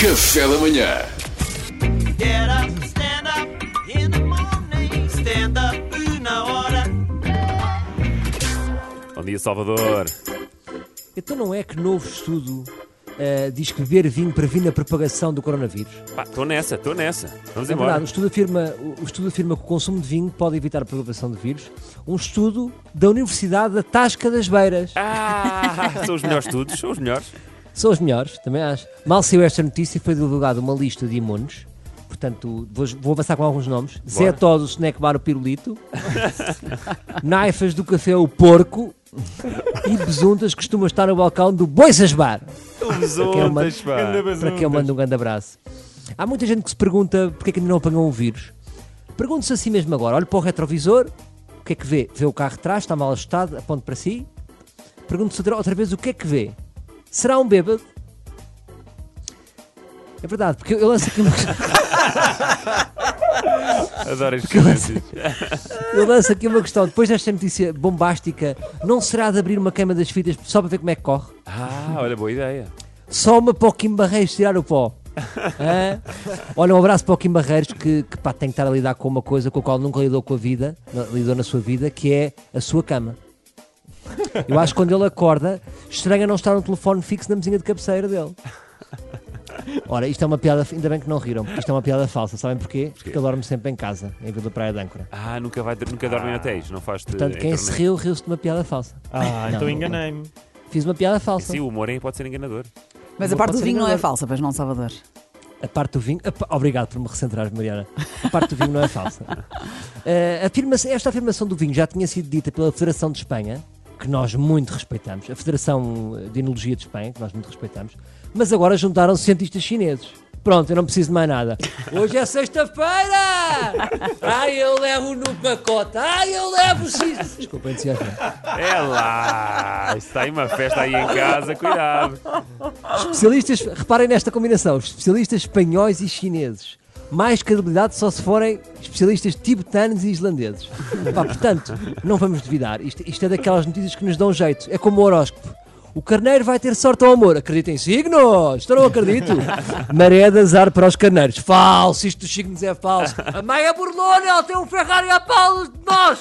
Café da manhã. Get up, stand up in the morning. Stand up na hora. Bom dia, Salvador. Então não é que novo estudo eh, diz que beber vinho previne a propagação do coronavírus? Estou nessa, estou nessa. Vamos É embora. verdade, o estudo, afirma, o estudo afirma que o consumo de vinho pode evitar a propagação de vírus. Um estudo da Universidade da Tasca das Beiras. Ah, são os melhores estudos, são os melhores. São os melhores, também acho. Mal saiu esta notícia, foi divulgada uma lista de imunes. Portanto, vou, vou avançar com alguns nomes. Zé Todo, o Snack Bar, o Pirulito. Naifas do Café, o Porco. E Besuntas costuma estar no balcão do Boisas Bar. Os quem eu mando- para que eu mando um grande abraço. Há muita gente que se pergunta porque é que ainda não apanhou o vírus. Pergunte-se assim mesmo agora. Olhe para o retrovisor, o que é que vê? Vê o carro de trás, está mal ajustado, aponte para si. Pergunte-se outra vez o que é que vê? Será um bêbado? É verdade, porque eu lanço aqui uma, Adoro estes silêncios. eu lanço aqui uma questão. Depois desta notícia bombástica, não será de abrir uma queima das fitas só para ver como é que corre? Ah, olha, boa ideia. Só uma para o Kim Barreiros tirar o pó. Hã? Olha, um abraço para o Kim Barreiros que, que pá, tem que estar a lidar com uma coisa com a qual nunca lidou com a vida, lidou na sua vida, que é a sua cama. Eu acho que quando ele acorda, estranha não estar no telefone fixo na mesinha de cabeceira dele. Ora, isto é uma piada, ainda bem que não riram, porque isto é uma piada falsa, sabem porquê? Porque ele dorme sempre em casa, em Vila Praia de Âncora. Ah, nunca, vai, nunca dorme em hotéis, não faz Portanto, quem se riu, riu-se de uma piada falsa. Ah, Não, então enganei-me. Fiz uma piada falsa. Sim, o humor aí pode ser enganador. Mas a parte do vinho não é falsa, pois não, Salvador? A parte do vinho. a Obrigado por me recentrar, Mariana. A parte do vinho não é falsa. Eh, a afirma- esta afirmação do vinho já tinha sido dita pela Federação de Espanha, que nós muito respeitamos, a Federação de Enologia de Espanha, que nós muito respeitamos, mas agora juntaram-se cientistas chineses. Pronto, eu não preciso de mais nada. Hoje é sexta-feira! Ai, eu levo no pacote! Ai, eu levo X! Desculpa, entusiasmo. É lá! Está aí uma festa aí em casa, cuidado. Especialistas, reparem nesta combinação: especialistas espanhóis e chineses. Mais credibilidade só se forem especialistas tibetanos e islandeses. Pá, portanto, não vamos duvidar. Isto, isto é daquelas notícias que nos dão jeito. É como o horóscopo. O carneiro vai ter sorte ao amor. Acredita em signos? Isto eu não acredito. Maré de azar para os carneiros. Falso, isto dos signos é falso. A Maia Burlona, ela tem um Ferrari a pau de nós.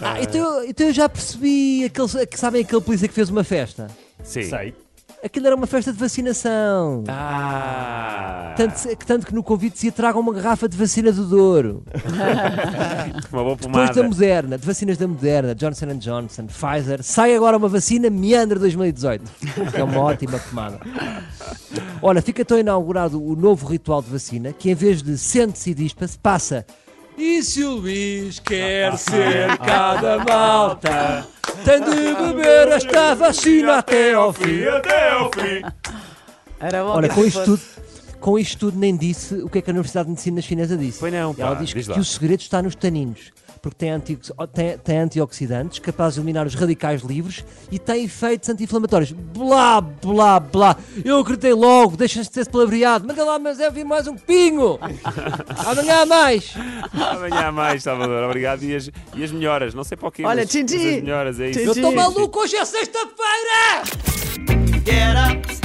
Ah, então, então eu já percebi. Aquele, que sabem aquele polícia que fez uma festa? Sim. Sei. Aquilo era uma festa de vacinação. Ah, Tanto, que- tanto que no convite dizia tragam uma garrafa de vacina do Douro. uma boa Depois pomada. da Moderna, de vacinas da Moderna, Johnson Johnson, Pfizer, sai agora uma vacina Meandra 2018, que é uma ótima pomada. Olha, fica então inaugurado o novo ritual de vacina, que em vez de sente-se e dispa-se, passa. E se o Luís quer ser cada malta, tem de beber esta vacina até ao fim. Até ao fim. Era bom Olha, com isto tudo, com isto tudo nem disse o que é que a Universidade de Medicina Chinesa disse. Pois não, Ela pá, diz que, diz lá. que o segredo está nos taninos, porque tem, anti, tem, tem antioxidantes capazes de eliminar os radicais livres e tem efeitos anti-inflamatórios. Blá, blá, blá. Eu acreditei logo, deixa-se de ser palavreado. Manda lá, mas é vir mais um pingo. Amanhã há mais. Amanhã há mais, Salvador. Obrigado. E as, e as melhoras, não sei para o quê. Olha, mas, tchim, mas tchim. as melhoras, é isso. Eu estou maluco, hoje é sexta-feira. Get up,